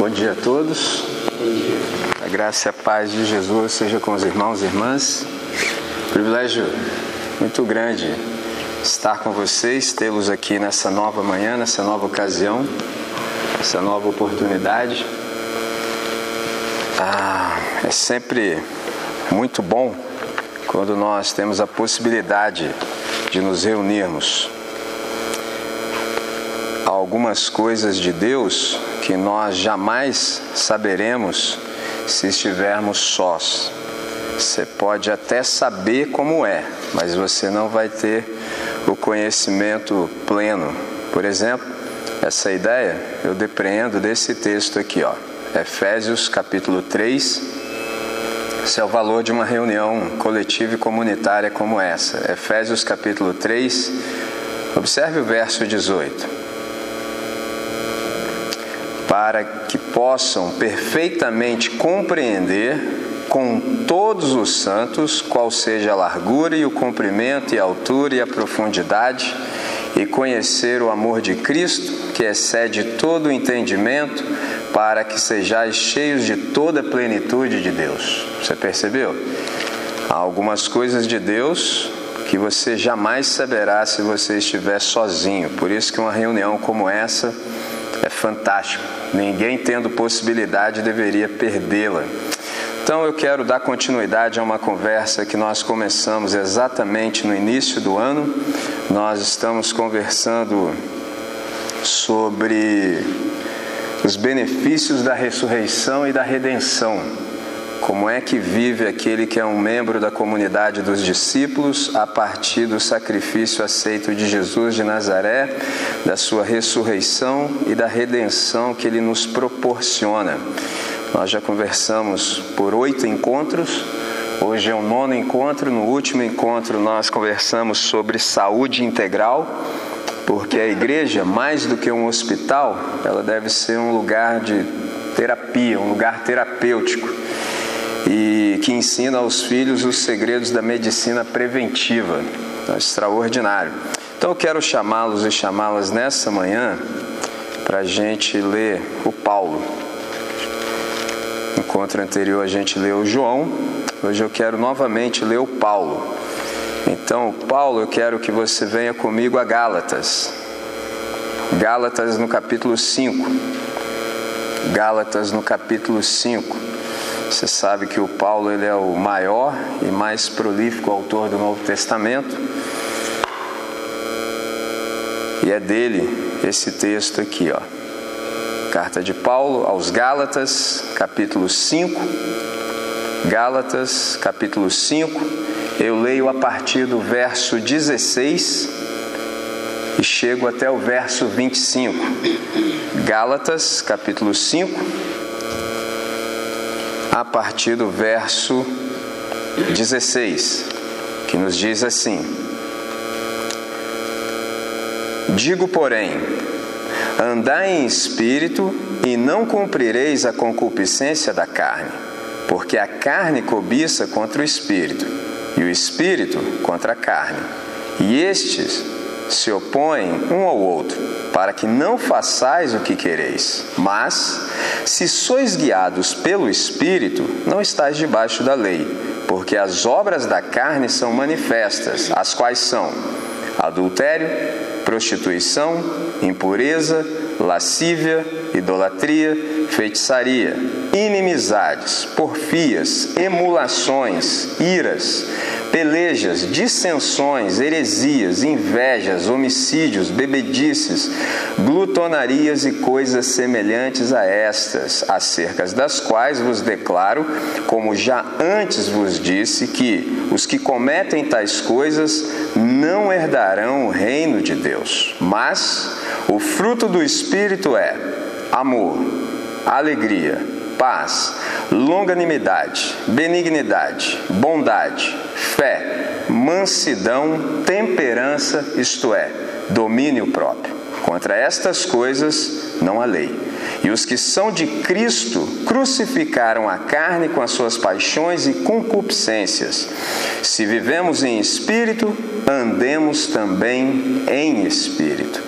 Bom dia a todos. A graça e a paz de Jesus seja com os irmãos e irmãs. Privilégio muito grande estar com vocês, tê-los aqui nessa nova manhã, nessa nova ocasião, essa nova oportunidade. Ah, é sempre muito bom quando nós temos a possibilidade de nos reunirmos. Algumas coisas de Deus que nós jamais saberemos se estivermos sós. Você pode até saber como é, mas você não vai ter o conhecimento pleno. Por exemplo, essa ideia eu depreendo desse texto aqui, ó. Efésios capítulo 3. Esse é o valor de uma reunião coletiva e comunitária como essa. Efésios capítulo 3. Observe o verso 18 para que possam perfeitamente compreender com todos os santos qual seja a largura e o comprimento e a altura e a profundidade e conhecer o amor de Cristo que excede todo o entendimento para que sejais cheios de toda a plenitude de Deus. Você percebeu? Há algumas coisas de Deus que você jamais saberá se você estiver sozinho. Por isso que uma reunião como essa fantástico. Ninguém tendo possibilidade deveria perdê-la. Então eu quero dar continuidade a uma conversa que nós começamos exatamente no início do ano. Nós estamos conversando sobre os benefícios da ressurreição e da redenção. Como é que vive aquele que é um membro da comunidade dos discípulos a partir do sacrifício aceito de Jesus de Nazaré, da sua ressurreição e da redenção que ele nos proporciona? Nós já conversamos por oito encontros. Hoje é o nono encontro. No último encontro, nós conversamos sobre saúde integral, porque a igreja, mais do que um hospital, ela deve ser um lugar de terapia, um lugar terapêutico e que ensina aos filhos os segredos da medicina preventiva. Então, extraordinário. Então eu quero chamá-los e chamá-las nessa manhã para a gente ler o Paulo. No encontro anterior a gente leu o João, hoje eu quero novamente ler o Paulo. Então, Paulo, eu quero que você venha comigo a Gálatas. Gálatas no capítulo 5. Gálatas no capítulo 5. Você sabe que o Paulo ele é o maior e mais prolífico autor do Novo Testamento. E é dele esse texto aqui, ó. Carta de Paulo aos Gálatas, capítulo 5. Gálatas, capítulo 5. Eu leio a partir do verso 16 e chego até o verso 25. Gálatas, capítulo 5 a partir do verso 16, que nos diz assim: Digo, porém, andai em espírito e não cumprireis a concupiscência da carne, porque a carne cobiça contra o espírito, e o espírito contra a carne, e estes se opõem um ao outro, para que não façais o que quereis. Mas, se sois guiados pelo Espírito, não estáis debaixo da lei, porque as obras da carne são manifestas, as quais são adultério, prostituição, impureza, lascívia, idolatria, feitiçaria, inimizades, porfias, emulações, iras, pelejas, dissensões, heresias, invejas, homicídios, bebedices, glutonarias e coisas semelhantes a estas, acerca das quais vos declaro, como já antes vos disse, que os que cometem tais coisas não herdarão o reino de Deus. Mas o fruto do Espírito é amor, alegria, paz, longanimidade, benignidade, bondade, fé, mansidão, temperança, isto é, domínio próprio. Contra estas coisas não há lei. E os que são de Cristo crucificaram a carne com as suas paixões e concupiscências. Se vivemos em espírito, andemos também em espírito.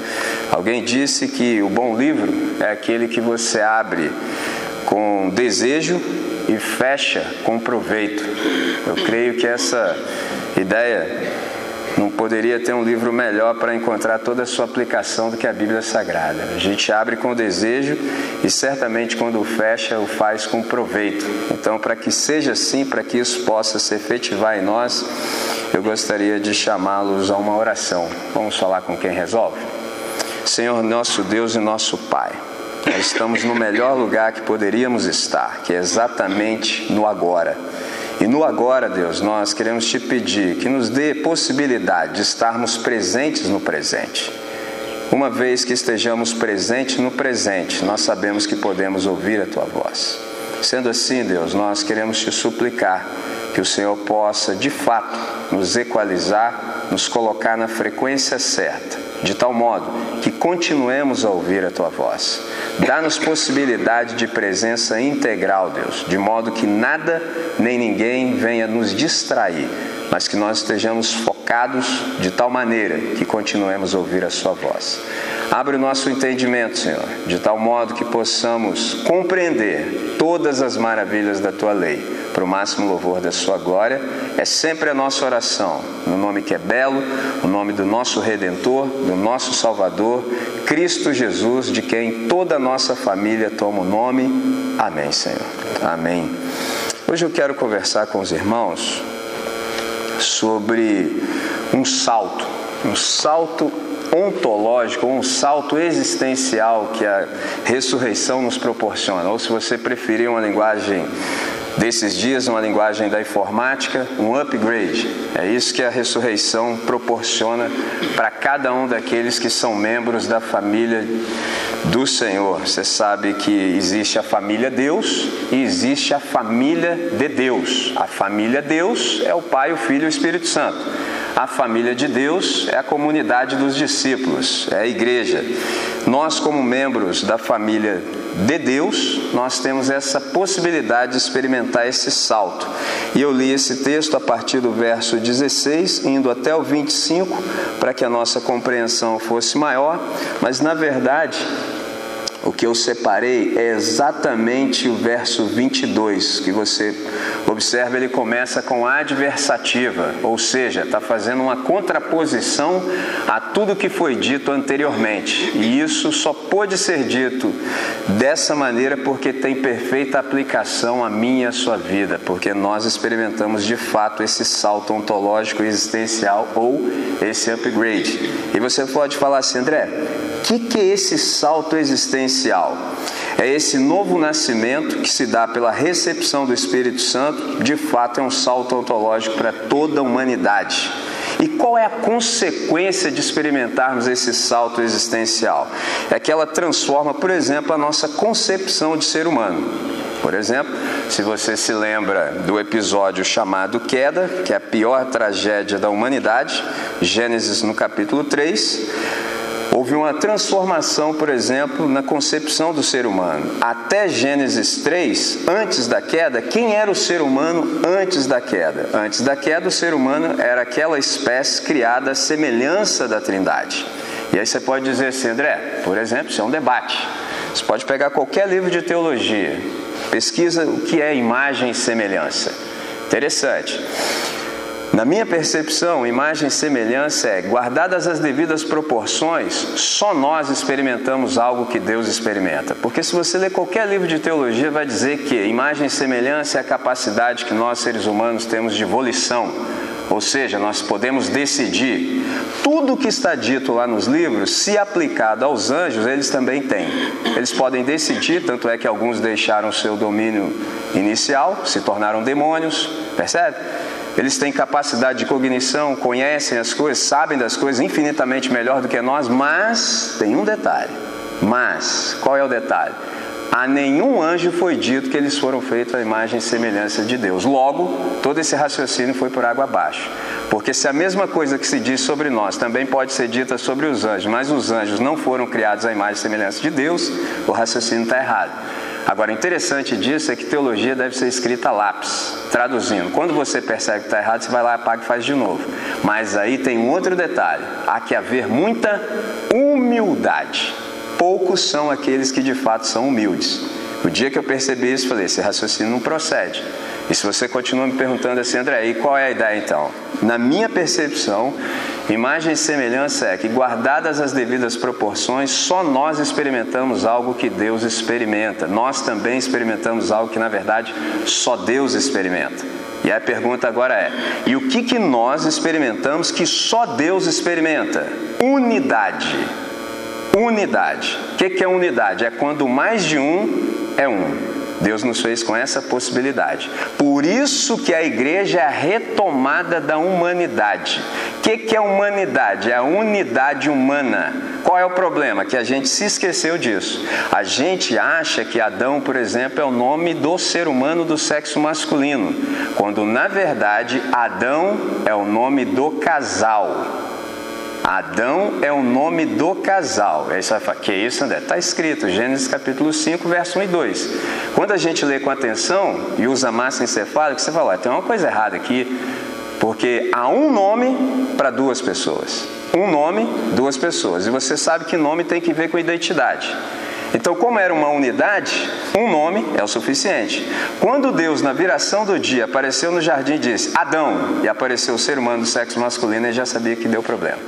Alguém disse que o bom livro é aquele que você abre com desejo e fecha com proveito. Eu creio que essa ideia não poderia ter um livro melhor para encontrar toda a sua aplicação do que a Bíblia Sagrada. A gente abre com desejo e certamente quando fecha, o faz com proveito. Então, para que seja assim, para que isso possa se efetivar em nós, eu gostaria de chamá-los a uma oração. Vamos falar com quem resolve? Senhor, nosso Deus e nosso Pai. Estamos no melhor lugar que poderíamos estar, que é exatamente no agora. E no agora, Deus, nós queremos te pedir que nos dê possibilidade de estarmos presentes no presente. Uma vez que estejamos presentes no presente, nós sabemos que podemos ouvir a tua voz. Sendo assim, Deus, nós queremos te suplicar que o Senhor possa, de fato, nos equalizar, nos colocar na frequência certa, de tal modo que continuemos a ouvir a tua voz. Dá-nos possibilidade de presença integral, Deus, de modo que nada nem ninguém venha nos distrair, mas que nós estejamos focados de tal maneira que continuemos a ouvir a Sua voz. Abre o nosso entendimento, Senhor, de tal modo que possamos compreender todas as maravilhas da Tua lei para o máximo louvor da Sua glória. É sempre a nossa oração, no nome que é belo, o nome do nosso Redentor, do nosso Salvador, Cristo Jesus, de quem toda a nossa família toma o nome. Amém, Senhor. Amém. Hoje eu quero conversar com os irmãos sobre um salto, um salto ontológico, um salto existencial que a ressurreição nos proporciona, ou se você preferir uma linguagem desses dias, uma linguagem da informática, um upgrade. É isso que a ressurreição proporciona para cada um daqueles que são membros da família do Senhor. Você sabe que existe a família Deus e existe a família de Deus. A família Deus é o Pai, o Filho e o Espírito Santo. A família de Deus é a comunidade dos discípulos, é a igreja. Nós, como membros da família de Deus, nós temos essa possibilidade de experimentar esse salto. E eu li esse texto a partir do verso 16, indo até o 25, para que a nossa compreensão fosse maior, mas na verdade o que eu separei é exatamente o verso 22, que você observa, ele começa com adversativa, ou seja, está fazendo uma contraposição a tudo que foi dito anteriormente. E isso só pode ser dito dessa maneira porque tem perfeita aplicação a minha e a sua vida, porque nós experimentamos de fato esse salto ontológico existencial ou esse upgrade. E você pode falar assim, André, que, que é esse salto existencial? É esse novo nascimento que se dá pela recepção do Espírito Santo, de fato é um salto ontológico para toda a humanidade. E qual é a consequência de experimentarmos esse salto existencial? É que ela transforma, por exemplo, a nossa concepção de ser humano. Por exemplo, se você se lembra do episódio chamado Queda, que é a pior tragédia da humanidade, Gênesis no capítulo 3, Houve uma transformação, por exemplo, na concepção do ser humano. Até Gênesis 3, antes da queda, quem era o ser humano antes da queda? Antes da queda, o ser humano era aquela espécie criada à semelhança da Trindade. E aí você pode dizer assim, André, por exemplo, isso é um debate. Você pode pegar qualquer livro de teologia, pesquisa o que é imagem e semelhança. Interessante. Na minha percepção, imagem e semelhança é, guardadas as devidas proporções, só nós experimentamos algo que Deus experimenta. Porque se você ler qualquer livro de teologia, vai dizer que imagem e semelhança é a capacidade que nós, seres humanos, temos de volição. Ou seja, nós podemos decidir. Tudo que está dito lá nos livros, se aplicado aos anjos, eles também têm. Eles podem decidir, tanto é que alguns deixaram seu domínio inicial, se tornaram demônios, percebe? Eles têm capacidade de cognição, conhecem as coisas, sabem das coisas infinitamente melhor do que nós, mas tem um detalhe. Mas, qual é o detalhe? A nenhum anjo foi dito que eles foram feitos à imagem e semelhança de Deus. Logo, todo esse raciocínio foi por água abaixo. Porque se a mesma coisa que se diz sobre nós também pode ser dita sobre os anjos, mas os anjos não foram criados à imagem e semelhança de Deus, o raciocínio está errado. Agora, interessante disso é que teologia deve ser escrita a lápis, traduzindo. Quando você percebe que está errado, você vai lá, apaga e faz de novo. Mas aí tem um outro detalhe: há que haver muita humildade. Poucos são aqueles que de fato são humildes. O dia que eu percebi isso, falei: esse raciocínio não procede. E se você continua me perguntando assim, André, e qual é a ideia então? Na minha percepção, imagem e semelhança é que, guardadas as devidas proporções, só nós experimentamos algo que Deus experimenta. Nós também experimentamos algo que, na verdade, só Deus experimenta. E a pergunta agora é: e o que, que nós experimentamos que só Deus experimenta? Unidade. Unidade. O que, que é unidade? É quando mais de um é um. Deus nos fez com essa possibilidade. Por isso que a igreja é a retomada da humanidade. O que, que é humanidade? É a unidade humana. Qual é o problema? Que a gente se esqueceu disso. A gente acha que Adão, por exemplo, é o nome do ser humano do sexo masculino, quando na verdade Adão é o nome do casal. Adão é o nome do casal. Aí você vai falar, que isso, André? Está escrito, Gênesis capítulo 5, verso 1 e 2. Quando a gente lê com atenção e usa massa encefálica, você fala, tem uma coisa errada aqui, porque há um nome para duas pessoas. Um nome, duas pessoas. E você sabe que nome tem que ver com identidade. Então, como era uma unidade, um nome é o suficiente. Quando Deus, na viração do dia, apareceu no jardim e disse Adão, e apareceu o ser humano do sexo masculino, ele já sabia que deu problema.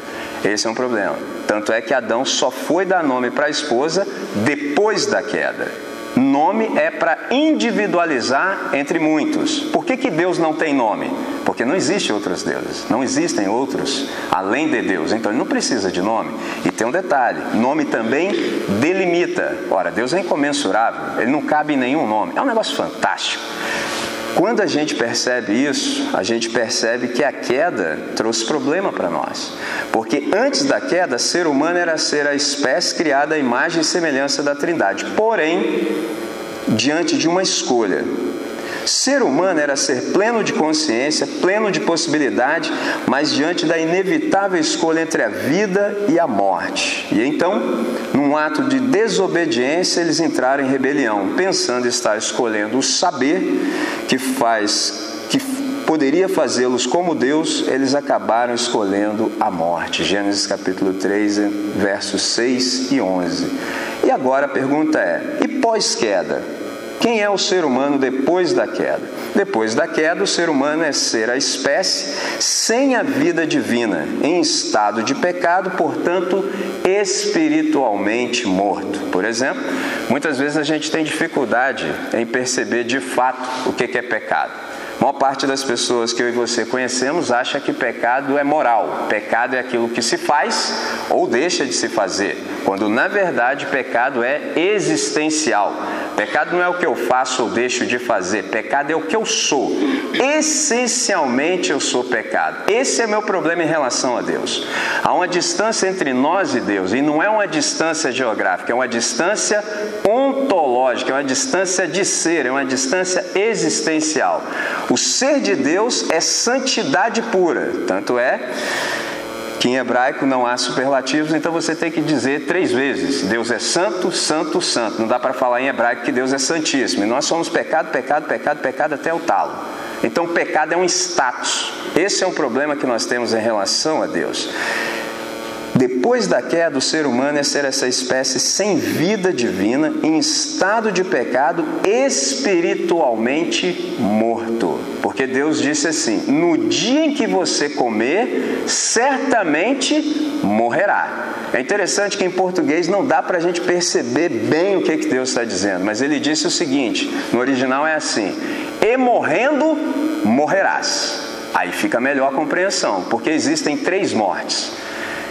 Esse é um problema. Tanto é que Adão só foi dar nome para a esposa depois da queda. Nome é para individualizar entre muitos. Por que, que Deus não tem nome? Porque não existem outros deuses, não existem outros além de Deus. Então ele não precisa de nome. E tem um detalhe: nome também delimita. Ora, Deus é incomensurável, ele não cabe em nenhum nome. É um negócio fantástico. Quando a gente percebe isso, a gente percebe que a queda trouxe problema para nós. Porque antes da queda, ser humano era ser a espécie criada à imagem e semelhança da Trindade. Porém, diante de uma escolha, Ser humano era ser pleno de consciência, pleno de possibilidade, mas diante da inevitável escolha entre a vida e a morte. E então, num ato de desobediência, eles entraram em rebelião, pensando estar escolhendo o saber que faz que poderia fazê-los como Deus, eles acabaram escolhendo a morte. Gênesis capítulo 3, versos 6 e 11. E agora a pergunta é: e pós-queda? Quem é o ser humano depois da queda? Depois da queda, o ser humano é ser a espécie sem a vida divina, em estado de pecado, portanto, espiritualmente morto. Por exemplo, muitas vezes a gente tem dificuldade em perceber de fato o que é pecado. A maior parte das pessoas que eu e você conhecemos acha que pecado é moral. Pecado é aquilo que se faz ou deixa de se fazer, quando na verdade pecado é existencial. Pecado não é o que eu faço ou deixo de fazer, pecado é o que eu sou. Essencialmente eu sou pecado. Esse é meu problema em relação a Deus. Há uma distância entre nós e Deus, e não é uma distância geográfica, é uma distância ontológica, é uma distância de ser, é uma distância existencial. O ser de Deus é santidade pura, tanto é que em hebraico não há superlativos, então você tem que dizer três vezes: Deus é santo, santo, santo. Não dá para falar em hebraico que Deus é santíssimo. E nós somos pecado, pecado, pecado, pecado até o talo. Então, pecado é um status. Esse é um problema que nós temos em relação a Deus. Depois da queda, o ser humano é ser essa espécie sem vida divina, em estado de pecado, espiritualmente morto. Porque Deus disse assim: no dia em que você comer, certamente morrerá. É interessante que em português não dá para a gente perceber bem o que, que Deus está dizendo, mas ele disse o seguinte: no original é assim: e morrendo, morrerás. Aí fica melhor a compreensão, porque existem três mortes.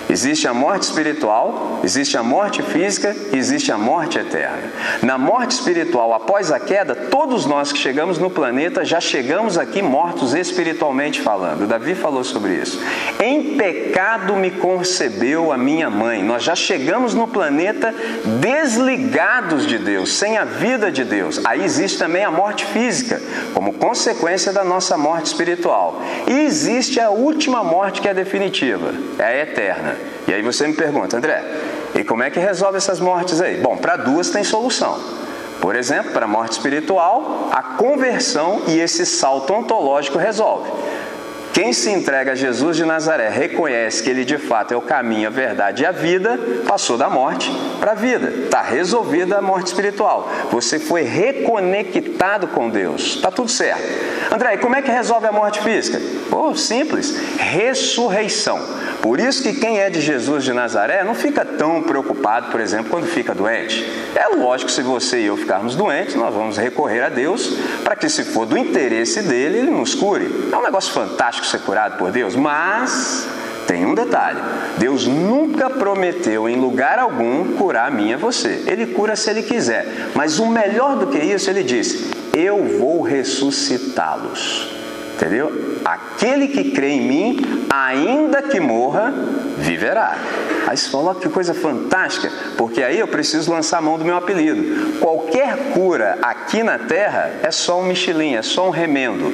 Existe a morte espiritual, existe a morte física e existe a morte eterna. Na morte espiritual, após a queda, todos nós que chegamos no planeta já chegamos aqui mortos espiritualmente falando. Davi falou sobre isso. Em pecado me concebeu a minha mãe. Nós já chegamos no planeta desligados de Deus, sem a vida de Deus. Aí existe também a morte física, como consequência da nossa morte espiritual. E existe a última morte que é definitiva, é a eterna. E aí você me pergunta, André, e como é que resolve essas mortes aí? Bom, para duas tem solução. Por exemplo, para a morte espiritual, a conversão e esse salto ontológico resolve. Quem se entrega a Jesus de Nazaré, reconhece que ele de fato é o caminho, a verdade e a vida, passou da morte para a vida. Está resolvida a morte espiritual. Você foi reconectado com Deus. Está tudo certo. André, como é que resolve a morte física? Oh, simples. Ressurreição. Por isso que quem é de Jesus de Nazaré não fica tão preocupado, por exemplo, quando fica doente. É lógico que se você e eu ficarmos doentes, nós vamos recorrer a Deus para que, se for do interesse dele, ele nos cure. É um negócio fantástico ser curado por Deus, mas tem um detalhe: Deus nunca prometeu em lugar algum curar a mim e a você. Ele cura se ele quiser, mas o melhor do que isso, ele disse: Eu vou ressuscitá-los. Entendeu? Aquele que crê em mim, ainda que morra, viverá. Aí você fala, que coisa fantástica, porque aí eu preciso lançar a mão do meu apelido. Qualquer cura aqui na terra é só um Michelin, é só um remendo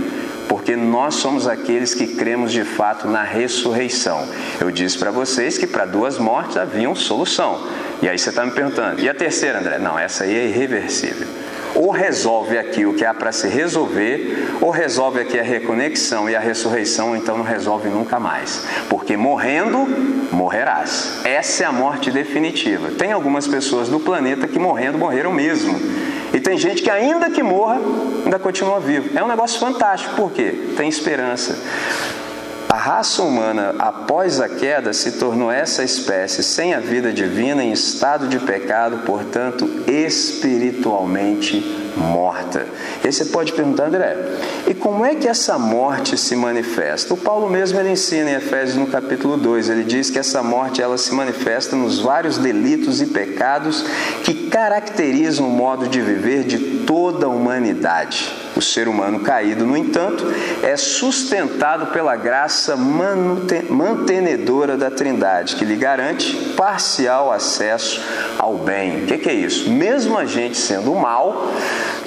porque nós somos aqueles que cremos de fato na ressurreição. Eu disse para vocês que para duas mortes havia uma solução. E aí você está me perguntando, e a terceira, André? Não, essa aí é irreversível. Ou resolve aqui o que há para se resolver, ou resolve aqui a reconexão e a ressurreição, então não resolve nunca mais. Porque morrendo, morrerás. Essa é a morte definitiva. Tem algumas pessoas no planeta que morrendo morreram mesmo. E tem gente que, ainda que morra, ainda continua vivo. É um negócio fantástico, por quê? Tem esperança. A raça humana, após a queda, se tornou essa espécie sem a vida divina, em estado de pecado, portanto, espiritualmente morta. E aí você pode perguntar, André, e como é que essa morte se manifesta? O Paulo mesmo ele ensina em Efésios no capítulo 2, ele diz que essa morte ela se manifesta nos vários delitos e pecados que caracterizam o modo de viver de toda a humanidade. O ser humano caído, no entanto, é sustentado pela graça mantenedora da Trindade, que lhe garante parcial acesso ao bem. O que, que é isso? Mesmo a gente sendo mal,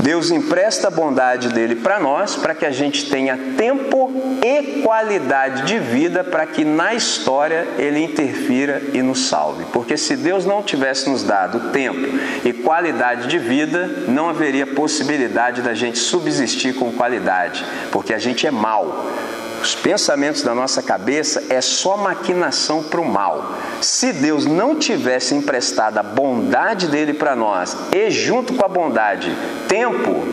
Deus empresta a bondade dele para nós, para que a gente tenha tempo e qualidade de vida para que na história ele interfira e nos salve. Porque se Deus não tivesse nos dado tempo e qualidade de vida, não haveria possibilidade da gente subsistir com qualidade, porque a gente é mal. Os pensamentos da nossa cabeça é só maquinação para o mal. Se Deus não tivesse emprestado a bondade dele para nós e junto com a bondade tempo,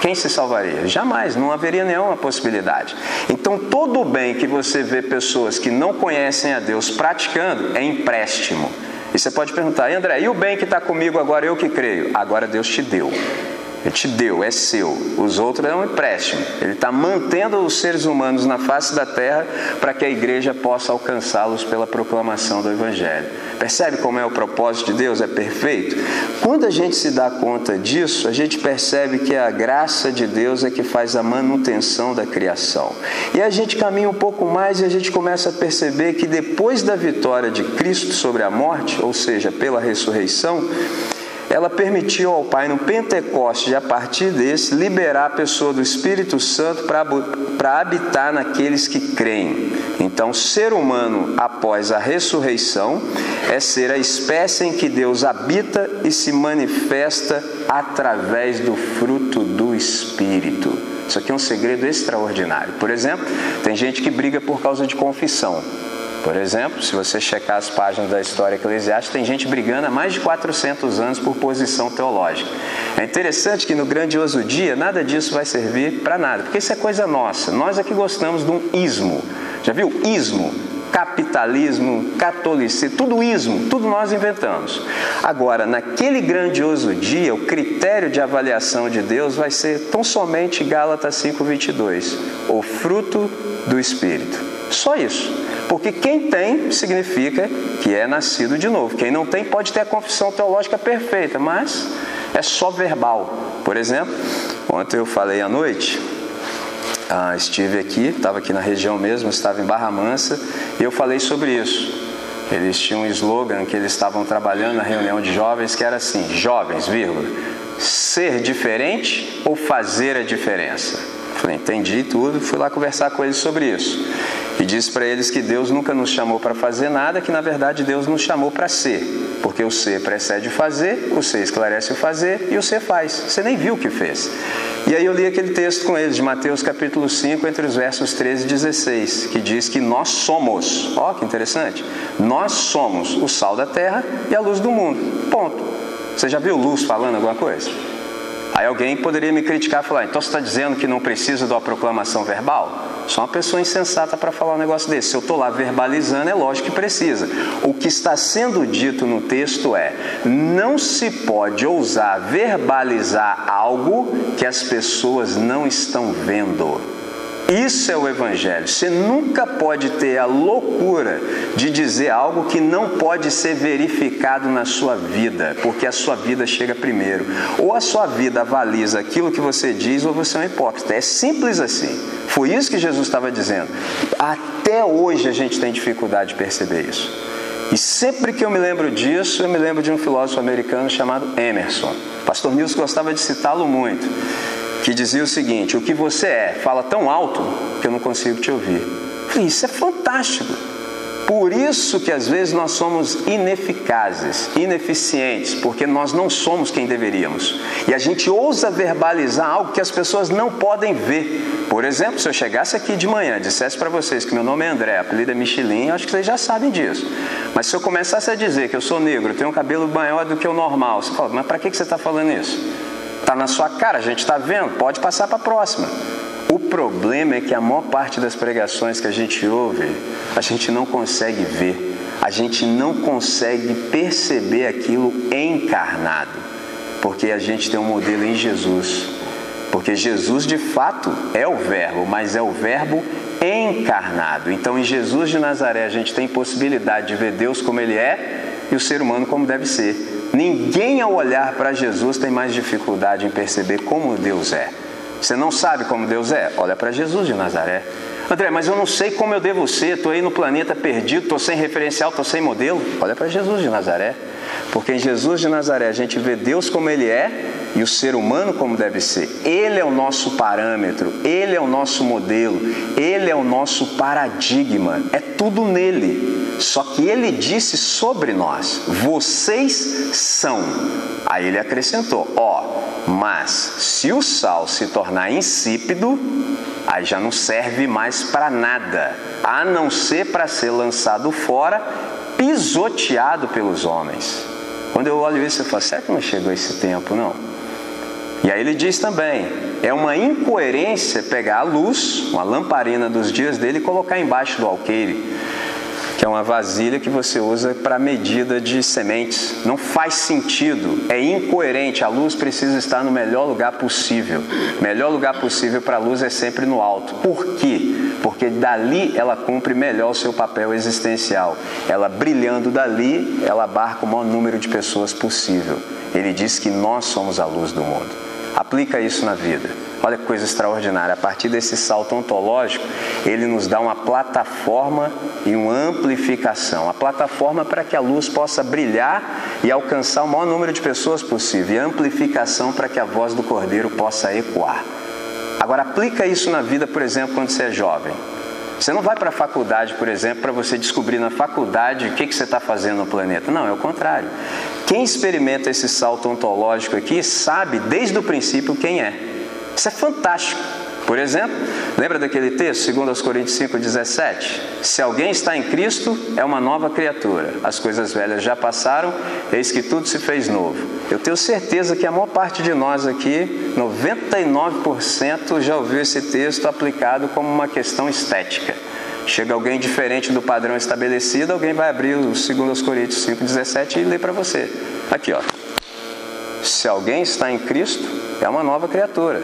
quem se salvaria? Jamais, não haveria nenhuma possibilidade. Então, todo o bem que você vê pessoas que não conhecem a Deus praticando é empréstimo. E você pode perguntar, André, e o bem que está comigo agora, eu que creio? Agora Deus te deu. Ele te deu, é seu. Os outros é um empréstimo. Ele está mantendo os seres humanos na face da terra para que a igreja possa alcançá-los pela proclamação do Evangelho. Percebe como é o propósito de Deus? É perfeito? Quando a gente se dá conta disso, a gente percebe que a graça de Deus é que faz a manutenção da criação. E a gente caminha um pouco mais e a gente começa a perceber que depois da vitória de Cristo sobre a morte, ou seja, pela ressurreição, ela permitiu ao Pai no Pentecostes, a partir desse, liberar a pessoa do Espírito Santo para habitar naqueles que creem. Então, ser humano após a ressurreição é ser a espécie em que Deus habita e se manifesta através do fruto do Espírito. Isso aqui é um segredo extraordinário. Por exemplo, tem gente que briga por causa de confissão. Por exemplo, se você checar as páginas da história eclesiástica, tem gente brigando há mais de 400 anos por posição teológica. É interessante que no grandioso dia nada disso vai servir para nada, porque isso é coisa nossa. Nós aqui gostamos de um ismo. Já viu? Ismo capitalismo, catolicismo, tudo ismo, tudo nós inventamos. Agora, naquele grandioso dia, o critério de avaliação de Deus vai ser tão somente Gálatas 5:22, o fruto do espírito. Só isso. Porque quem tem significa que é nascido de novo. Quem não tem pode ter a confissão teológica perfeita, mas é só verbal. Por exemplo, ontem eu falei à noite, ah, estive aqui, estava aqui na região mesmo, estava em Barra Mansa, e eu falei sobre isso. Eles tinham um slogan que eles estavam trabalhando na reunião de jovens que era assim: jovens, vírgula, ser diferente ou fazer a diferença? Falei, entendi tudo, fui lá conversar com eles sobre isso. E disse para eles que Deus nunca nos chamou para fazer nada, que na verdade Deus nos chamou para ser. Porque o ser precede o fazer, o ser esclarece o fazer e o ser faz. Você nem viu o que fez. E aí eu li aquele texto com eles, de Mateus capítulo 5, entre os versos 13 e 16, que diz que nós somos, ó que interessante, nós somos o sal da terra e a luz do mundo. Ponto. Você já viu luz falando alguma coisa? Aí alguém poderia me criticar e falar: então você está dizendo que não precisa de uma proclamação verbal? Sou uma pessoa insensata para falar um negócio desse. Se eu estou lá verbalizando, é lógico que precisa. O que está sendo dito no texto é: não se pode ousar verbalizar algo que as pessoas não estão vendo. Isso é o Evangelho. Você nunca pode ter a loucura de dizer algo que não pode ser verificado na sua vida, porque a sua vida chega primeiro. Ou a sua vida avaliza aquilo que você diz, ou você é um hipócrita. É simples assim. Foi isso que Jesus estava dizendo. Até hoje a gente tem dificuldade de perceber isso. E sempre que eu me lembro disso, eu me lembro de um filósofo americano chamado Emerson. Pastor Nilson gostava de citá-lo muito que dizia o seguinte: O que você é fala tão alto que eu não consigo te ouvir. Falei, isso é fantástico. Por isso que às vezes nós somos ineficazes, ineficientes, porque nós não somos quem deveríamos. E a gente ousa verbalizar algo que as pessoas não podem ver. Por exemplo, se eu chegasse aqui de manhã e dissesse para vocês que meu nome é André, apelido é Michelin, acho que vocês já sabem disso. Mas se eu começasse a dizer que eu sou negro, tenho um cabelo maior do que o normal, você fala, mas para que você está falando isso? Está na sua cara, a gente está vendo, pode passar para a próxima. O problema é que a maior parte das pregações que a gente ouve, a gente não consegue ver, a gente não consegue perceber aquilo encarnado, porque a gente tem um modelo em Jesus. Porque Jesus de fato é o Verbo, mas é o Verbo encarnado. Então, em Jesus de Nazaré, a gente tem possibilidade de ver Deus como Ele é e o ser humano como deve ser. Ninguém ao olhar para Jesus tem mais dificuldade em perceber como Deus é. Você não sabe como Deus é? Olha para Jesus de Nazaré. André, mas eu não sei como eu devo ser, estou aí no planeta perdido, estou sem referencial, estou sem modelo. Olha para Jesus de Nazaré. Porque em Jesus de Nazaré a gente vê Deus como Ele é e o ser humano como deve ser. Ele é o nosso parâmetro, ele é o nosso modelo, ele é o nosso paradigma. É tudo nele. Só que ele disse sobre nós: vocês são. Aí ele acrescentou: ó, mas se o sal se tornar insípido, aí já não serve mais para nada, a não ser para ser lançado fora, pisoteado pelos homens. Quando eu olho isso, eu falo: será que não chegou esse tempo? Não. E aí ele diz também: é uma incoerência pegar a luz, uma lamparina dos dias dele, e colocar embaixo do alqueire, que é uma vasilha que você usa para medida de sementes. Não faz sentido, é incoerente. A luz precisa estar no melhor lugar possível. Melhor lugar possível para a luz é sempre no alto. Por quê? Porque dali ela cumpre melhor o seu papel existencial. Ela brilhando dali, ela abarca o maior número de pessoas possível. Ele diz que nós somos a luz do mundo. Aplica isso na vida. Olha que coisa extraordinária. A partir desse salto ontológico, ele nos dá uma plataforma e uma amplificação. A plataforma para que a luz possa brilhar e alcançar o maior número de pessoas possível. E a amplificação para que a voz do Cordeiro possa ecoar. Agora, aplica isso na vida, por exemplo, quando você é jovem. Você não vai para a faculdade, por exemplo, para você descobrir na faculdade o que, que você está fazendo no planeta. Não, é o contrário. Quem experimenta esse salto ontológico aqui sabe desde o princípio quem é. Isso é fantástico. Por exemplo, lembra daquele texto, 2 Coríntios 5,17? Se alguém está em Cristo, é uma nova criatura. As coisas velhas já passaram, eis que tudo se fez novo. Eu tenho certeza que a maior parte de nós aqui, 99% já ouviu esse texto aplicado como uma questão estética. Chega alguém diferente do padrão estabelecido, alguém vai abrir o 2 Coríntios 5,17 e ler para você. Aqui, ó. Se alguém está em Cristo, é uma nova criatura.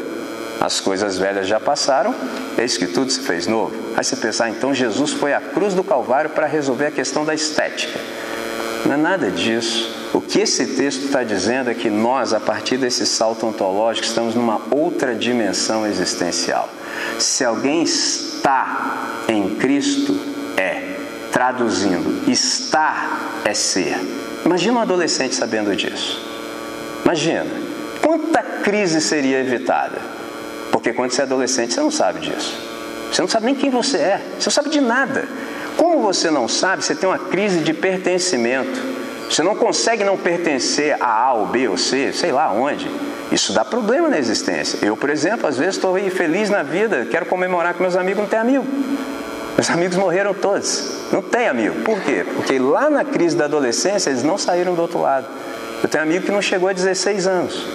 As coisas velhas já passaram, eis que tudo se fez novo. Aí você pensar, ah, então Jesus foi à cruz do Calvário para resolver a questão da estética. Não é nada disso. O que esse texto está dizendo é que nós, a partir desse salto ontológico, estamos numa outra dimensão existencial. Se alguém está em Cristo, é. Traduzindo, estar é ser. Imagina um adolescente sabendo disso. Imagina. Quanta crise seria evitada? Porque quando você é adolescente, você não sabe disso. Você não sabe nem quem você é. Você não sabe de nada. Como você não sabe, você tem uma crise de pertencimento. Você não consegue não pertencer a A ou B ou C, sei lá onde. Isso dá problema na existência. Eu, por exemplo, às vezes estou feliz na vida, quero comemorar com meus amigos, não tenho amigo. Meus amigos morreram todos. Não tem amigo. Por quê? Porque lá na crise da adolescência eles não saíram do outro lado. Eu tenho amigo que não chegou a 16 anos.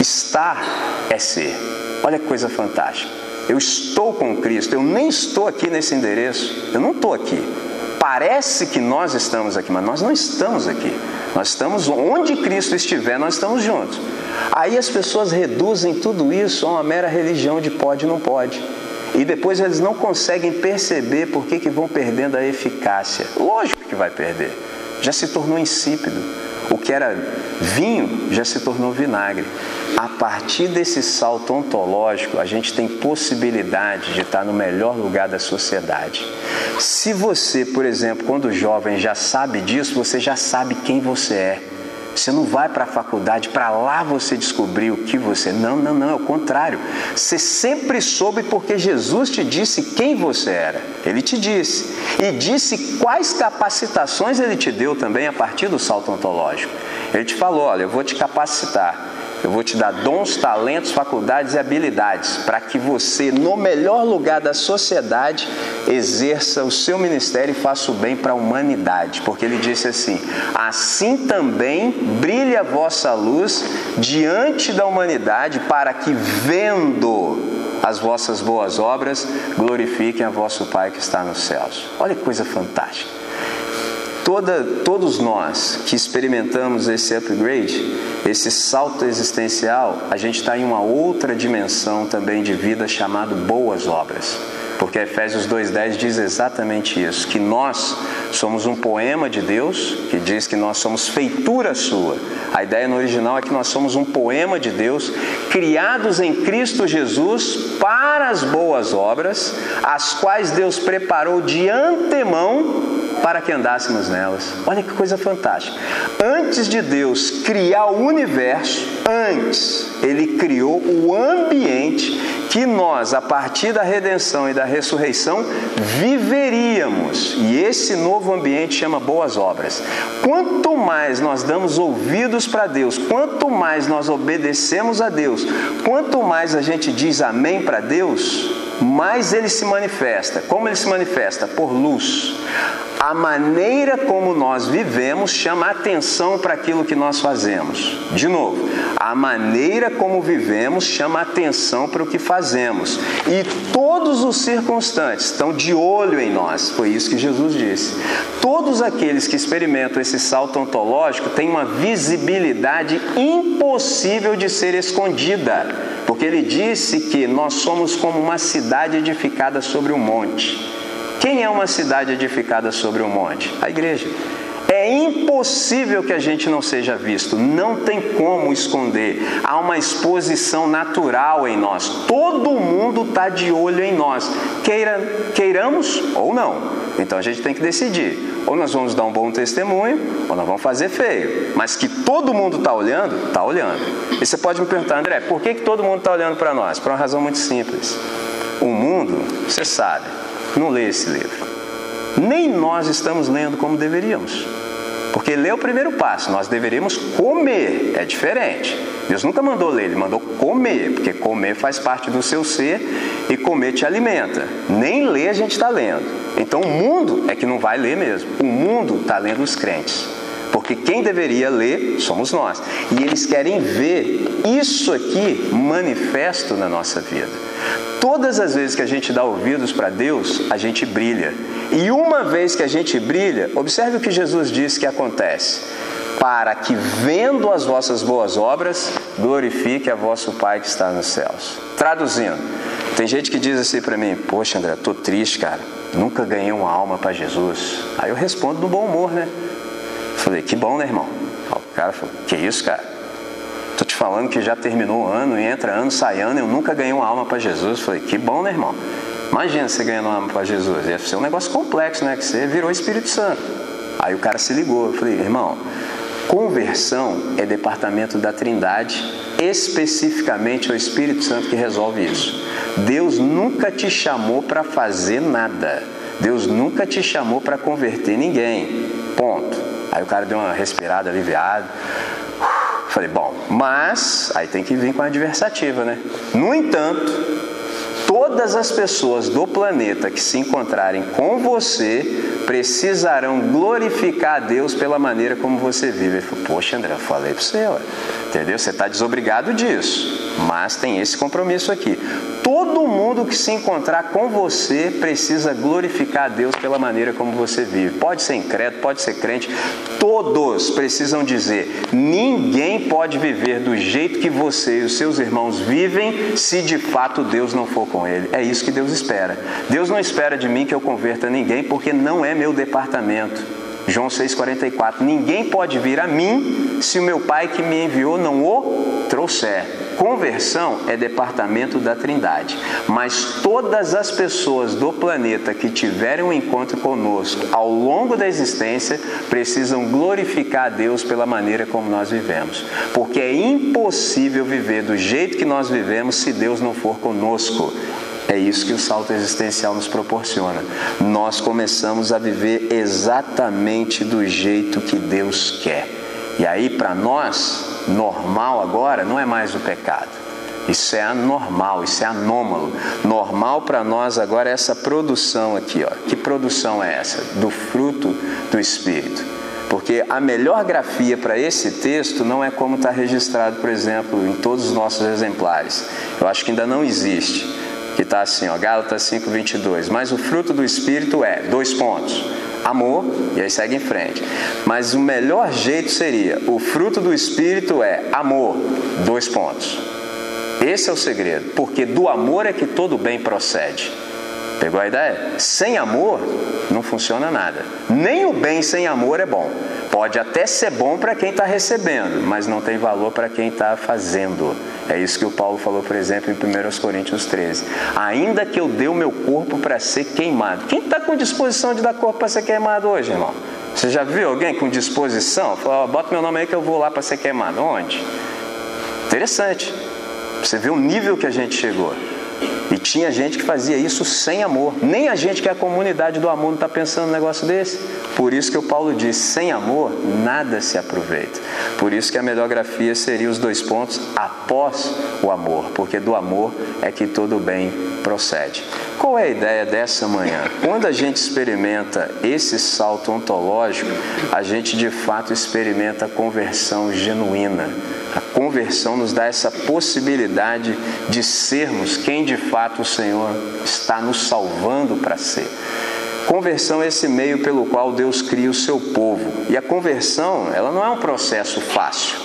Estar é ser. Olha que coisa fantástica. Eu estou com Cristo, eu nem estou aqui nesse endereço, eu não estou aqui. Parece que nós estamos aqui, mas nós não estamos aqui. Nós estamos onde Cristo estiver, nós estamos juntos. Aí as pessoas reduzem tudo isso a uma mera religião de pode e não pode. E depois eles não conseguem perceber por que, que vão perdendo a eficácia. Lógico que vai perder. Já se tornou insípido. O que era vinho já se tornou vinagre. A partir desse salto ontológico, a gente tem possibilidade de estar no melhor lugar da sociedade. Se você, por exemplo, quando jovem já sabe disso, você já sabe quem você é. Você não vai para a faculdade para lá você descobrir o que você. Não, não, não, é o contrário. Você sempre soube porque Jesus te disse quem você era. Ele te disse. E disse quais capacitações ele te deu também a partir do salto ontológico. Ele te falou: olha, eu vou te capacitar. Eu vou te dar dons, talentos, faculdades e habilidades para que você, no melhor lugar da sociedade, exerça o seu ministério e faça o bem para a humanidade. Porque ele disse assim: assim também brilhe a vossa luz diante da humanidade, para que, vendo as vossas boas obras, glorifiquem a vosso Pai que está nos céus. Olha que coisa fantástica. Toda, todos nós que experimentamos esse upgrade, esse salto existencial, a gente está em uma outra dimensão também de vida chamada boas obras. Porque Efésios 2,10 diz exatamente isso: que nós somos um poema de Deus, que diz que nós somos feitura sua. A ideia no original é que nós somos um poema de Deus, criados em Cristo Jesus para as boas obras, as quais Deus preparou de antemão para que andássemos nelas. Olha que coisa fantástica. Antes de Deus criar o universo, antes, Ele criou o ambiente que nós, a partir da redenção e da ressurreição, viveríamos. E esse novo ambiente chama boas obras. Quanto mais nós damos ouvidos para Deus, quanto mais nós obedecemos a Deus, quanto mais a gente diz amém para Deus, mais ele se manifesta. Como ele se manifesta? Por luz. A maneira como nós vivemos chama atenção para aquilo que nós fazemos. De novo, a maneira como vivemos chama atenção para o que fazemos. E todos os circunstantes estão de olho em nós. Foi isso que Jesus disse. Todos aqueles que experimentam esse salto ontológico têm uma visibilidade impossível de ser escondida. Porque ele disse que nós somos como uma cidade edificada sobre um monte. Quem é uma cidade edificada sobre um monte? A igreja. É impossível que a gente não seja visto, não tem como esconder. Há uma exposição natural em nós. Todo mundo está de olho em nós, queira, queiramos ou não. Então a gente tem que decidir: ou nós vamos dar um bom testemunho, ou nós vamos fazer feio. Mas que todo mundo está olhando, está olhando. E você pode me perguntar, André, por que, que todo mundo está olhando para nós? Por uma razão muito simples. O mundo, você sabe, não lê esse livro. Nem nós estamos lendo como deveríamos. Porque ler é o primeiro passo, nós deveríamos comer, é diferente. Deus nunca mandou ler, Ele mandou comer, porque comer faz parte do seu ser e comer te alimenta. Nem ler a gente está lendo. Então o mundo é que não vai ler mesmo. O mundo está lendo os crentes. Porque quem deveria ler somos nós. E eles querem ver isso aqui manifesto na nossa vida. Todas as vezes que a gente dá ouvidos para Deus, a gente brilha. E uma vez que a gente brilha, observe o que Jesus disse que acontece. Para que, vendo as vossas boas obras, glorifique a vosso Pai que está nos céus. Traduzindo, tem gente que diz assim para mim: Poxa, André, tô triste, cara. Nunca ganhei uma alma para Jesus. Aí eu respondo no bom humor, né? Falei: Que bom, né, irmão? O cara falou: Que isso, cara? Falando que já terminou o ano e entra ano, sai ano, eu nunca ganhei uma alma para Jesus. Falei, que bom, né, irmão? Imagina você ganhando uma alma para Jesus. Ia ser um negócio complexo, né? Que você virou Espírito Santo. Aí o cara se ligou. Eu falei, irmão, conversão é departamento da Trindade, especificamente é o Espírito Santo que resolve isso. Deus nunca te chamou para fazer nada. Deus nunca te chamou para converter ninguém. Ponto. Aí o cara deu uma respirada aliviada. Falei, bom, mas aí tem que vir com a adversativa, né? No entanto, todas as pessoas do planeta que se encontrarem com você precisarão glorificar a Deus pela maneira como você vive. Ele falou, poxa, André, eu falei para você, ó. entendeu? Você está desobrigado disso, mas tem esse compromisso aqui. Todo mundo que se encontrar com você precisa glorificar a Deus pela maneira como você vive. Pode ser incrédulo, pode ser crente, todos precisam dizer: ninguém pode viver do jeito que você e os seus irmãos vivem se de fato Deus não for com ele. É isso que Deus espera. Deus não espera de mim que eu converta ninguém porque não é meu departamento. João 6,44: Ninguém pode vir a mim se o meu Pai que me enviou não o trouxer. Conversão é departamento da Trindade, mas todas as pessoas do planeta que tiverem um encontro conosco ao longo da existência precisam glorificar a Deus pela maneira como nós vivemos, porque é impossível viver do jeito que nós vivemos se Deus não for conosco. É isso que o salto existencial nos proporciona. Nós começamos a viver exatamente do jeito que Deus quer. E aí, para nós, normal agora não é mais o pecado. Isso é anormal, isso é anômalo. Normal para nós agora é essa produção aqui, ó. Que produção é essa? Do fruto do Espírito. Porque a melhor grafia para esse texto não é como está registrado, por exemplo, em todos os nossos exemplares. Eu acho que ainda não existe. Que está assim, ó, Gálatas 5:22. Mas o fruto do Espírito é dois pontos amor, e aí segue em frente. Mas o melhor jeito seria: o fruto do Espírito é amor, dois pontos. Esse é o segredo, porque do amor é que todo bem procede. Pegou a ideia? Sem amor não funciona nada. Nem o bem sem amor é bom. Pode até ser bom para quem está recebendo, mas não tem valor para quem está fazendo. É isso que o Paulo falou, por exemplo, em 1 Coríntios 13. Ainda que eu dê o meu corpo para ser queimado. Quem está com disposição de dar corpo para ser queimado hoje, irmão? Você já viu alguém com disposição? Falou, bota meu nome aí que eu vou lá para ser queimado. Onde? Interessante. Você vê o nível que a gente chegou. E tinha gente que fazia isso sem amor. Nem a gente que é a comunidade do amor não está pensando num negócio desse. Por isso que o Paulo diz: sem amor, nada se aproveita. Por isso que a melhor grafia seria os dois pontos após o amor, porque do amor é que todo bem procede. Qual é a ideia dessa manhã? Quando a gente experimenta esse salto ontológico, a gente de fato experimenta a conversão genuína. A conversão nos dá essa possibilidade de sermos quem de fato o Senhor está nos salvando para ser. Conversão é esse meio pelo qual Deus cria o seu povo. E a conversão, ela não é um processo fácil,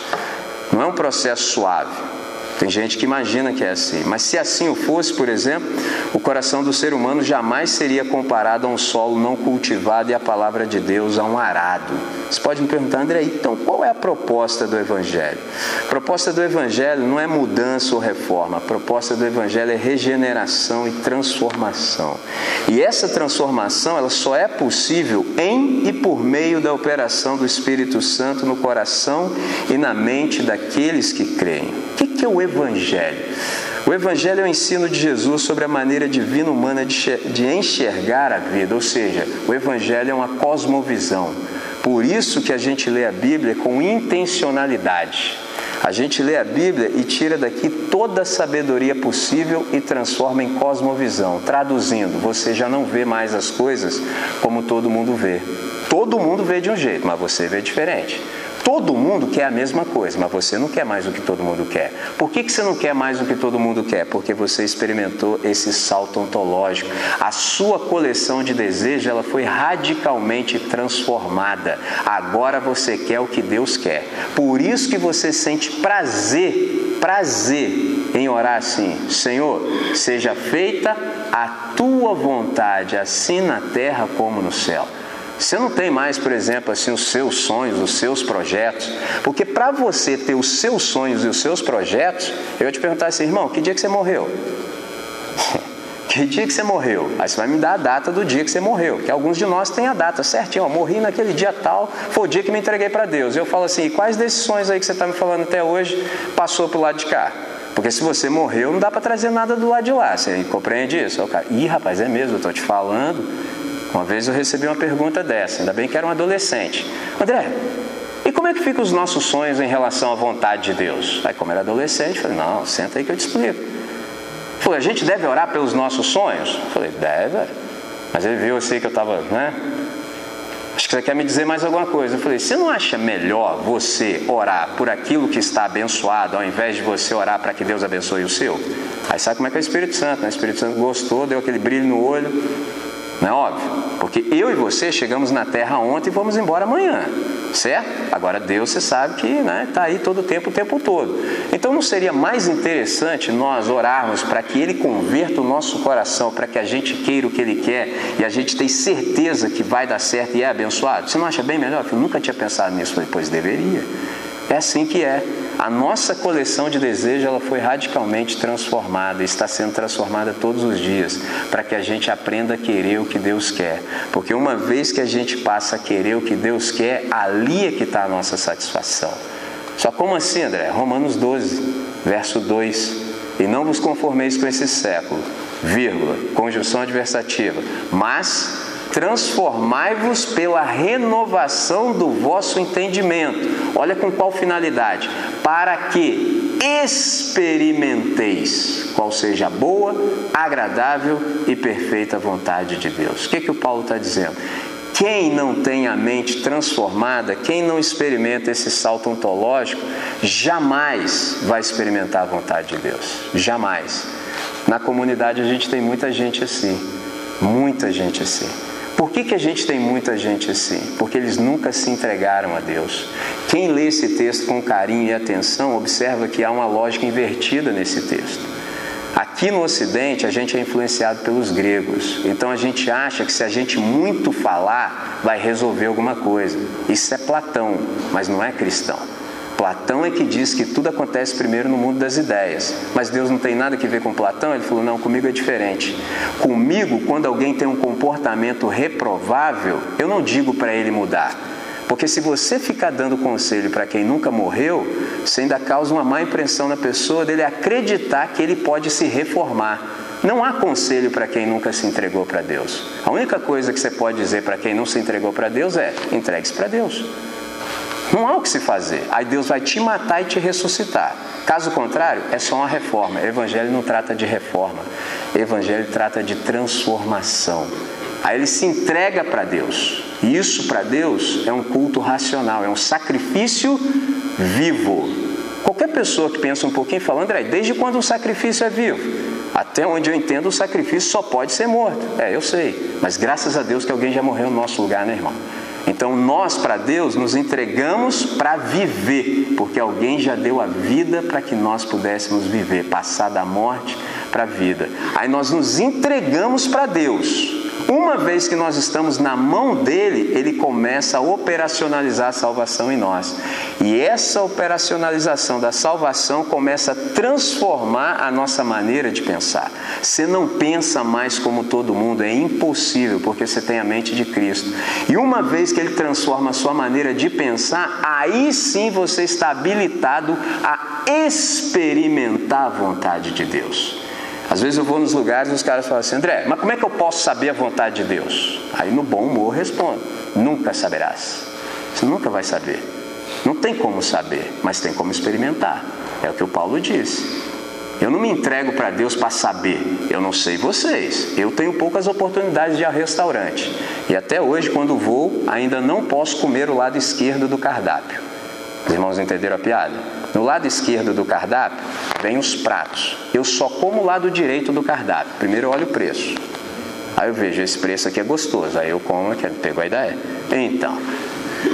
não é um processo suave. Tem gente que imagina que é assim, mas se assim o fosse, por exemplo, o coração do ser humano jamais seria comparado a um solo não cultivado e a palavra de Deus a um arado. Você pode me perguntar, André, então qual é a proposta do Evangelho? A proposta do Evangelho não é mudança ou reforma, a proposta do Evangelho é regeneração e transformação. E essa transformação ela só é possível em e por meio da operação do Espírito Santo no coração e na mente daqueles que creem. O que é o Evangelho? O Evangelho é o ensino de Jesus sobre a maneira divina humana de enxergar a vida, ou seja, o Evangelho é uma cosmovisão. Por isso que a gente lê a Bíblia com intencionalidade. A gente lê a Bíblia e tira daqui toda a sabedoria possível e transforma em cosmovisão. Traduzindo, você já não vê mais as coisas como todo mundo vê. Todo mundo vê de um jeito, mas você vê diferente. Todo mundo quer a mesma coisa, mas você não quer mais o que todo mundo quer. Por que, que você não quer mais o que todo mundo quer? Porque você experimentou esse salto ontológico. A sua coleção de desejos ela foi radicalmente transformada. Agora você quer o que Deus quer. Por isso que você sente prazer, prazer em orar assim: Senhor, seja feita a tua vontade, assim na terra como no céu. Você não tem mais, por exemplo, assim os seus sonhos, os seus projetos, porque para você ter os seus sonhos e os seus projetos, eu ia te perguntar assim, irmão, que dia que você morreu? que dia que você morreu? Aí você vai me dar a data do dia que você morreu, que alguns de nós têm a data certinho, ó, morri naquele dia tal, foi o dia que me entreguei para Deus. Eu falo assim, e quais desses sonhos aí que você está me falando até hoje passou para o lado de cá? Porque se você morreu, não dá para trazer nada do lado de lá. Você compreende isso? Ih, rapaz, é mesmo, eu estou te falando. Uma vez eu recebi uma pergunta dessa, ainda bem que era um adolescente. André, e como é que ficam os nossos sonhos em relação à vontade de Deus? Aí, como era adolescente, eu falei, não, senta aí que eu te explico. Falei, a gente deve orar pelos nossos sonhos? Eu falei, deve. Mas ele viu assim que eu estava, né? Acho que você quer me dizer mais alguma coisa. Eu falei, você não acha melhor você orar por aquilo que está abençoado, ao invés de você orar para que Deus abençoe o seu? Aí sabe como é que é o Espírito Santo, né? O Espírito Santo gostou, deu aquele brilho no olho. Não é óbvio? Porque eu e você chegamos na terra ontem e vamos embora amanhã. Certo? Agora Deus você sabe que está né, tá aí todo o tempo, o tempo todo. Então não seria mais interessante nós orarmos para que Ele converta o nosso coração, para que a gente queira o que Ele quer e a gente tenha certeza que vai dar certo e é abençoado? Você não acha bem melhor? Eu nunca tinha pensado nisso. Falei, pois deveria. É assim que é. A nossa coleção de desejos ela foi radicalmente transformada, está sendo transformada todos os dias, para que a gente aprenda a querer o que Deus quer. Porque uma vez que a gente passa a querer o que Deus quer, ali é que está a nossa satisfação. Só como assim, André? Romanos 12, verso 2. E não vos conformeis com esse século, vírgula, conjunção adversativa, mas transformai-vos pela renovação do vosso entendimento. Olha com qual finalidade? Para que experimenteis qual seja a boa, agradável e perfeita vontade de Deus. O que, que o Paulo está dizendo? Quem não tem a mente transformada, quem não experimenta esse salto ontológico, jamais vai experimentar a vontade de Deus. Jamais. Na comunidade a gente tem muita gente assim. Muita gente assim. Por que, que a gente tem muita gente assim? Porque eles nunca se entregaram a Deus. Quem lê esse texto com carinho e atenção observa que há uma lógica invertida nesse texto. Aqui no Ocidente a gente é influenciado pelos gregos, então a gente acha que se a gente muito falar vai resolver alguma coisa. Isso é Platão, mas não é cristão. Platão é que diz que tudo acontece primeiro no mundo das ideias. Mas Deus não tem nada a ver com Platão? Ele falou: não, comigo é diferente. Comigo, quando alguém tem um comportamento reprovável, eu não digo para ele mudar. Porque se você ficar dando conselho para quem nunca morreu, você ainda causa uma má impressão na pessoa dele acreditar que ele pode se reformar. Não há conselho para quem nunca se entregou para Deus. A única coisa que você pode dizer para quem não se entregou para Deus é: entregue-se para Deus. Não há o que se fazer. Aí Deus vai te matar e te ressuscitar. Caso contrário, é só uma reforma. Evangelho não trata de reforma. Evangelho trata de transformação. Aí ele se entrega para Deus. E isso para Deus é um culto racional, é um sacrifício vivo. Qualquer pessoa que pensa um pouquinho fala, André, desde quando o sacrifício é vivo? Até onde eu entendo, o sacrifício só pode ser morto. É, eu sei. Mas graças a Deus que alguém já morreu no nosso lugar, né, irmão? Então nós para Deus nos entregamos para viver, porque alguém já deu a vida para que nós pudéssemos viver, passar da morte para a vida. Aí nós nos entregamos para Deus. Uma vez que nós estamos na mão dele, ele começa a operacionalizar a salvação em nós. E essa operacionalização da salvação começa a transformar a nossa maneira de pensar. Você não pensa mais como todo mundo, é impossível, porque você tem a mente de Cristo. E uma vez que ele transforma a sua maneira de pensar, aí sim você está habilitado a experimentar a vontade de Deus. Às vezes eu vou nos lugares e os caras falam assim, André, mas como é que eu posso saber a vontade de Deus? Aí no bom humor respondo, nunca saberás. Você nunca vai saber. Não tem como saber, mas tem como experimentar. É o que o Paulo disse. Eu não me entrego para Deus para saber. Eu não sei vocês. Eu tenho poucas oportunidades de ir a restaurante. E até hoje, quando vou, ainda não posso comer o lado esquerdo do cardápio. Os irmãos entenderam a piada? No lado esquerdo do cardápio vem os pratos. Eu só como o lado direito do cardápio. Primeiro eu olho o preço. Aí eu vejo, esse preço aqui é gostoso. Aí eu como, pegou a ideia? Então,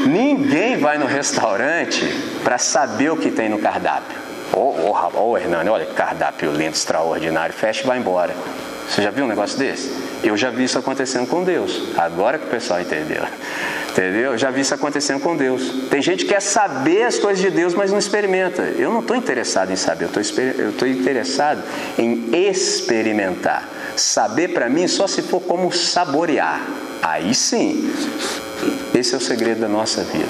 ninguém vai no restaurante para saber o que tem no cardápio. Ô, oh, oh, oh, Hernani, olha que cardápio lindo, extraordinário. Fecha e vai embora. Você já viu um negócio desse? Eu já vi isso acontecendo com Deus. Agora que o pessoal entendeu. Entendeu? Eu já vi isso acontecendo com Deus. Tem gente que quer saber as coisas de Deus, mas não experimenta. Eu não estou interessado em saber, eu estou interessado em experimentar. Saber para mim só se for como saborear. Aí sim, esse é o segredo da nossa vida.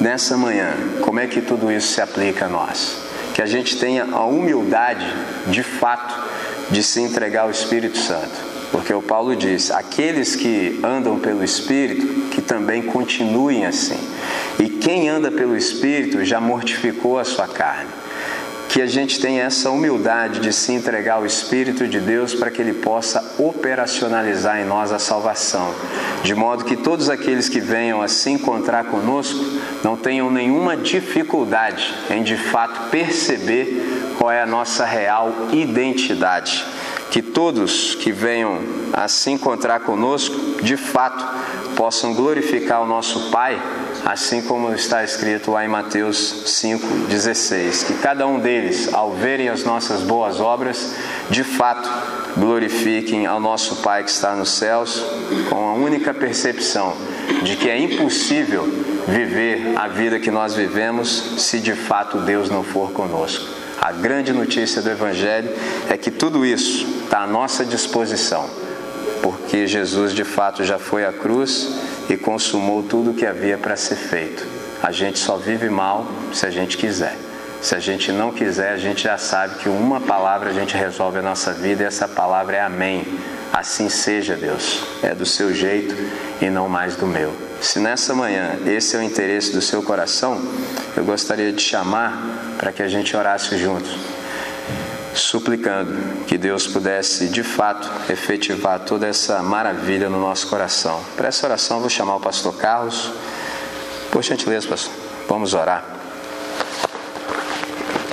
Nessa manhã, como é que tudo isso se aplica a nós? Que a gente tenha a humildade, de fato, de se entregar ao Espírito Santo Porque o Paulo diz: aqueles que andam pelo Espírito, que também continuem assim. E quem anda pelo Espírito já mortificou a sua carne. Que a gente tenha essa humildade de se entregar ao Espírito de Deus para que Ele possa operacionalizar em nós a salvação, de modo que todos aqueles que venham a se encontrar conosco não tenham nenhuma dificuldade em de fato perceber qual é a nossa real identidade que todos que venham a se encontrar conosco, de fato, possam glorificar o nosso Pai, assim como está escrito lá em Mateus 5,16. Que cada um deles, ao verem as nossas boas obras, de fato glorifiquem ao nosso Pai que está nos céus, com a única percepção de que é impossível viver a vida que nós vivemos se de fato Deus não for conosco. A grande notícia do Evangelho é que tudo isso está à nossa disposição, porque Jesus de fato já foi à cruz e consumou tudo o que havia para ser feito. A gente só vive mal se a gente quiser. Se a gente não quiser, a gente já sabe que uma palavra a gente resolve a nossa vida e essa palavra é Amém. Assim seja, Deus. É do seu jeito e não mais do meu. Se nessa manhã esse é o interesse do seu coração, eu gostaria de chamar para que a gente orasse juntos, suplicando que Deus pudesse de fato efetivar toda essa maravilha no nosso coração. Para essa oração, vou chamar o pastor Carlos. Por gentileza, pastor, vamos orar.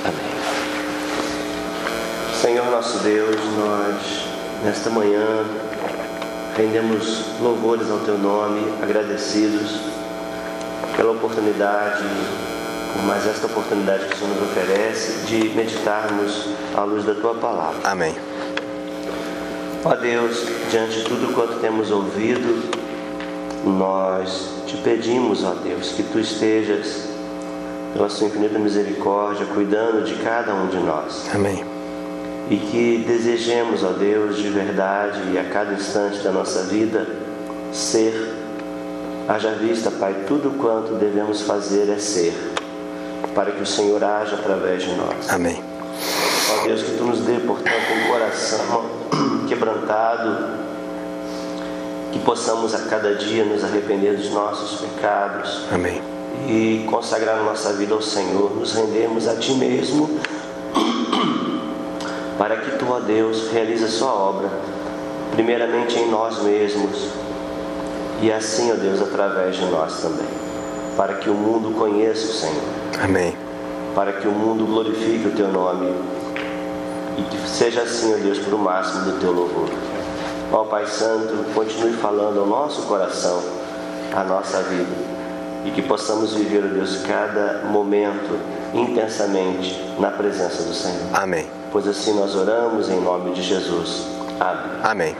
Amém. Senhor nosso Deus, nós nesta manhã rendemos louvores ao Teu nome, agradecidos pela oportunidade mais esta oportunidade que o Senhor nos oferece de meditarmos à luz da tua palavra. Amém. Ó Deus, diante de tudo quanto temos ouvido, nós te pedimos, ó Deus, que tu estejas, pela sua infinita misericórdia, cuidando de cada um de nós. Amém. E que desejemos, ó Deus, de verdade e a cada instante da nossa vida, ser, haja vista, Pai, tudo quanto devemos fazer é ser para que o Senhor haja através de nós. Amém. Ó Deus, que tu nos dê, portanto, um coração quebrantado, que possamos a cada dia nos arrepender dos nossos pecados. Amém. E consagrar nossa vida ao Senhor, nos rendermos a Ti mesmo, para que Tu, ó Deus, realize a Sua obra, primeiramente em nós mesmos, e assim, ó Deus, através de nós também, para que o mundo conheça o Senhor. Amém. Para que o mundo glorifique o teu nome e que seja assim, ó Deus, para o máximo do teu louvor. Ó Pai Santo, continue falando ao nosso coração, à nossa vida e que possamos viver, ó Deus, cada momento intensamente na presença do Senhor. Amém. Pois assim nós oramos em nome de Jesus. Amém. Amém.